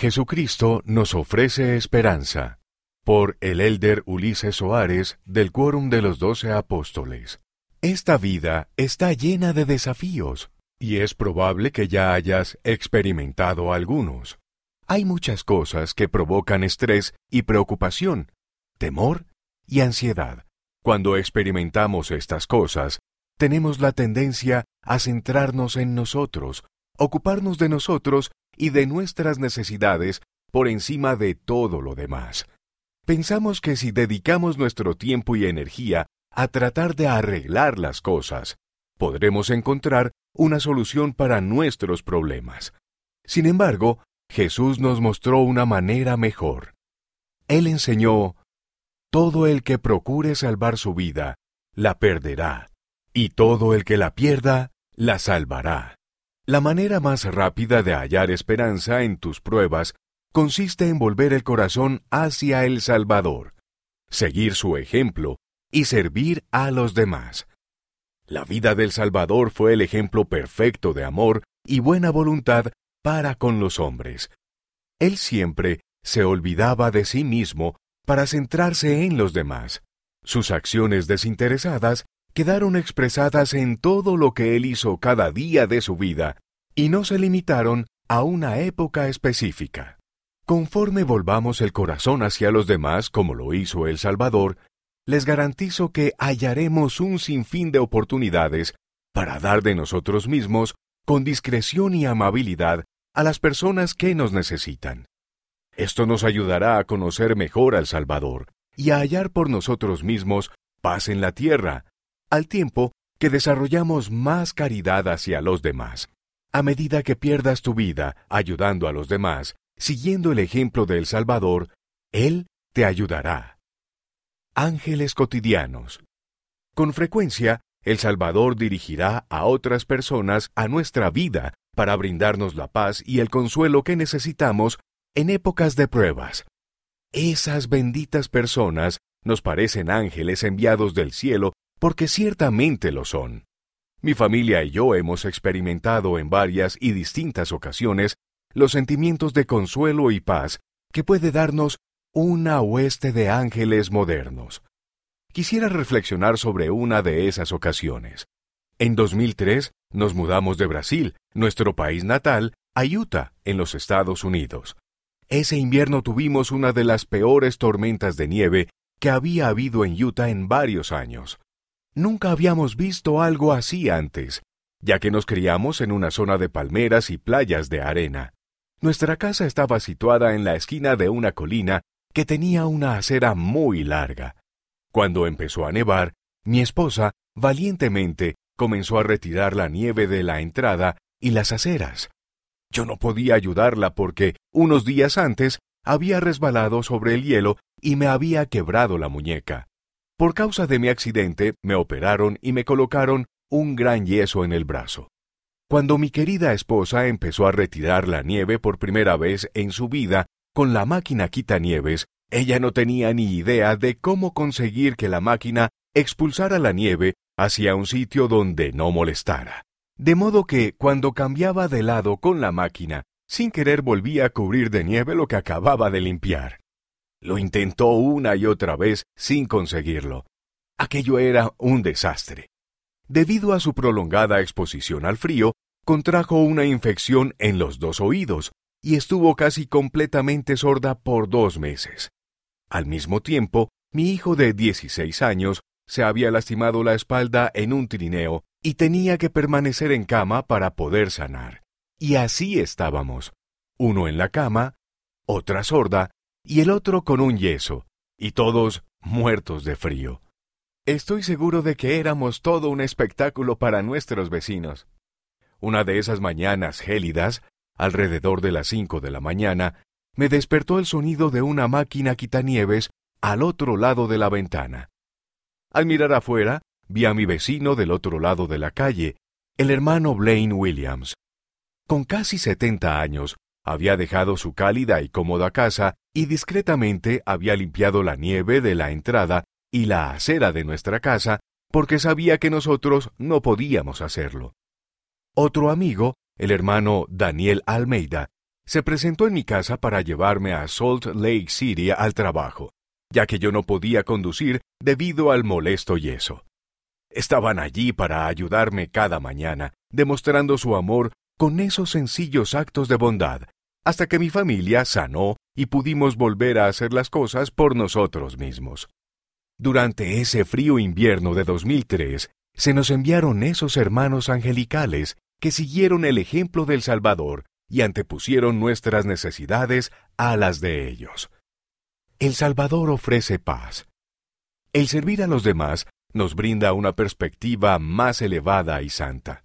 Jesucristo nos ofrece esperanza. Por el elder Ulises Soares del Quórum de los Doce Apóstoles. Esta vida está llena de desafíos, y es probable que ya hayas experimentado algunos. Hay muchas cosas que provocan estrés y preocupación, temor y ansiedad. Cuando experimentamos estas cosas, tenemos la tendencia a centrarnos en nosotros, ocuparnos de nosotros y de nuestras necesidades por encima de todo lo demás. Pensamos que si dedicamos nuestro tiempo y energía a tratar de arreglar las cosas, podremos encontrar una solución para nuestros problemas. Sin embargo, Jesús nos mostró una manera mejor. Él enseñó, Todo el que procure salvar su vida, la perderá, y todo el que la pierda, la salvará. La manera más rápida de hallar esperanza en tus pruebas consiste en volver el corazón hacia el Salvador, seguir su ejemplo y servir a los demás. La vida del Salvador fue el ejemplo perfecto de amor y buena voluntad para con los hombres. Él siempre se olvidaba de sí mismo para centrarse en los demás. Sus acciones desinteresadas quedaron expresadas en todo lo que él hizo cada día de su vida, y no se limitaron a una época específica. Conforme volvamos el corazón hacia los demás como lo hizo el Salvador, les garantizo que hallaremos un sinfín de oportunidades para dar de nosotros mismos con discreción y amabilidad a las personas que nos necesitan. Esto nos ayudará a conocer mejor al Salvador y a hallar por nosotros mismos paz en la tierra, al tiempo que desarrollamos más caridad hacia los demás. A medida que pierdas tu vida ayudando a los demás, siguiendo el ejemplo del Salvador, Él te ayudará. Ángeles cotidianos. Con frecuencia, el Salvador dirigirá a otras personas a nuestra vida para brindarnos la paz y el consuelo que necesitamos en épocas de pruebas. Esas benditas personas nos parecen ángeles enviados del cielo porque ciertamente lo son. Mi familia y yo hemos experimentado en varias y distintas ocasiones los sentimientos de consuelo y paz que puede darnos una hueste de ángeles modernos. Quisiera reflexionar sobre una de esas ocasiones. En 2003 nos mudamos de Brasil, nuestro país natal, a Utah, en los Estados Unidos. Ese invierno tuvimos una de las peores tormentas de nieve que había habido en Utah en varios años. Nunca habíamos visto algo así antes, ya que nos criamos en una zona de palmeras y playas de arena. Nuestra casa estaba situada en la esquina de una colina que tenía una acera muy larga. Cuando empezó a nevar, mi esposa, valientemente, comenzó a retirar la nieve de la entrada y las aceras. Yo no podía ayudarla porque, unos días antes, había resbalado sobre el hielo y me había quebrado la muñeca. Por causa de mi accidente, me operaron y me colocaron un gran yeso en el brazo. Cuando mi querida esposa empezó a retirar la nieve por primera vez en su vida con la máquina quitanieves, ella no tenía ni idea de cómo conseguir que la máquina expulsara la nieve hacia un sitio donde no molestara. De modo que, cuando cambiaba de lado con la máquina, sin querer volvía a cubrir de nieve lo que acababa de limpiar. Lo intentó una y otra vez sin conseguirlo. Aquello era un desastre. Debido a su prolongada exposición al frío, contrajo una infección en los dos oídos y estuvo casi completamente sorda por dos meses. Al mismo tiempo, mi hijo de 16 años se había lastimado la espalda en un trineo y tenía que permanecer en cama para poder sanar. Y así estábamos, uno en la cama, otra sorda y el otro con un yeso, y todos muertos de frío. Estoy seguro de que éramos todo un espectáculo para nuestros vecinos. Una de esas mañanas gélidas, alrededor de las cinco de la mañana, me despertó el sonido de una máquina quitanieves al otro lado de la ventana. Al mirar afuera, vi a mi vecino del otro lado de la calle, el hermano Blaine Williams. Con casi setenta años, había dejado su cálida y cómoda casa y discretamente había limpiado la nieve de la entrada y la acera de nuestra casa porque sabía que nosotros no podíamos hacerlo. Otro amigo, el hermano Daniel Almeida, se presentó en mi casa para llevarme a Salt Lake City al trabajo, ya que yo no podía conducir debido al molesto yeso. Estaban allí para ayudarme cada mañana, demostrando su amor con esos sencillos actos de bondad, hasta que mi familia sanó y pudimos volver a hacer las cosas por nosotros mismos. Durante ese frío invierno de 2003, se nos enviaron esos hermanos angelicales que siguieron el ejemplo del Salvador y antepusieron nuestras necesidades a las de ellos. El Salvador ofrece paz. El servir a los demás nos brinda una perspectiva más elevada y santa.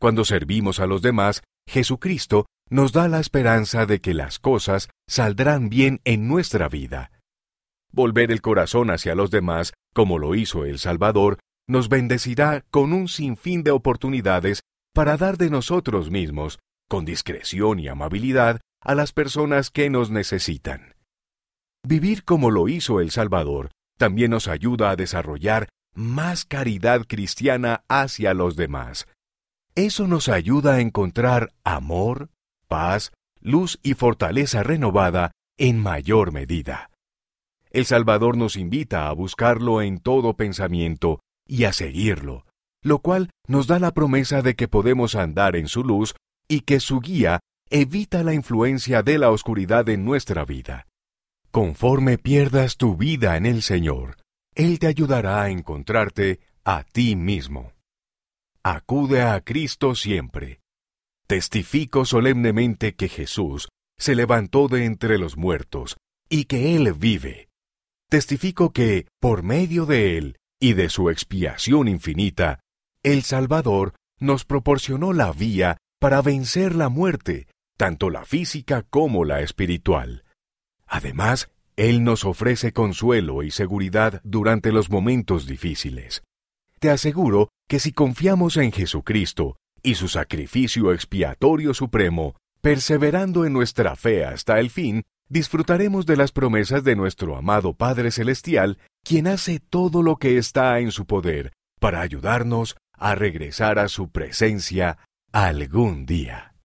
Cuando servimos a los demás, Jesucristo nos da la esperanza de que las cosas saldrán bien en nuestra vida. Volver el corazón hacia los demás, como lo hizo el Salvador, nos bendecirá con un sinfín de oportunidades para dar de nosotros mismos, con discreción y amabilidad, a las personas que nos necesitan. Vivir como lo hizo el Salvador también nos ayuda a desarrollar más caridad cristiana hacia los demás. Eso nos ayuda a encontrar amor, paz, luz y fortaleza renovada en mayor medida. El Salvador nos invita a buscarlo en todo pensamiento y a seguirlo, lo cual nos da la promesa de que podemos andar en su luz y que su guía evita la influencia de la oscuridad en nuestra vida. Conforme pierdas tu vida en el Señor, Él te ayudará a encontrarte a ti mismo. Acude a Cristo siempre. Testifico solemnemente que Jesús se levantó de entre los muertos y que Él vive. Testifico que, por medio de Él y de su expiación infinita, el Salvador nos proporcionó la vía para vencer la muerte, tanto la física como la espiritual. Además, Él nos ofrece consuelo y seguridad durante los momentos difíciles. Te aseguro que si confiamos en Jesucristo y su sacrificio expiatorio supremo, perseverando en nuestra fe hasta el fin, disfrutaremos de las promesas de nuestro amado Padre Celestial, quien hace todo lo que está en su poder para ayudarnos a regresar a su presencia algún día.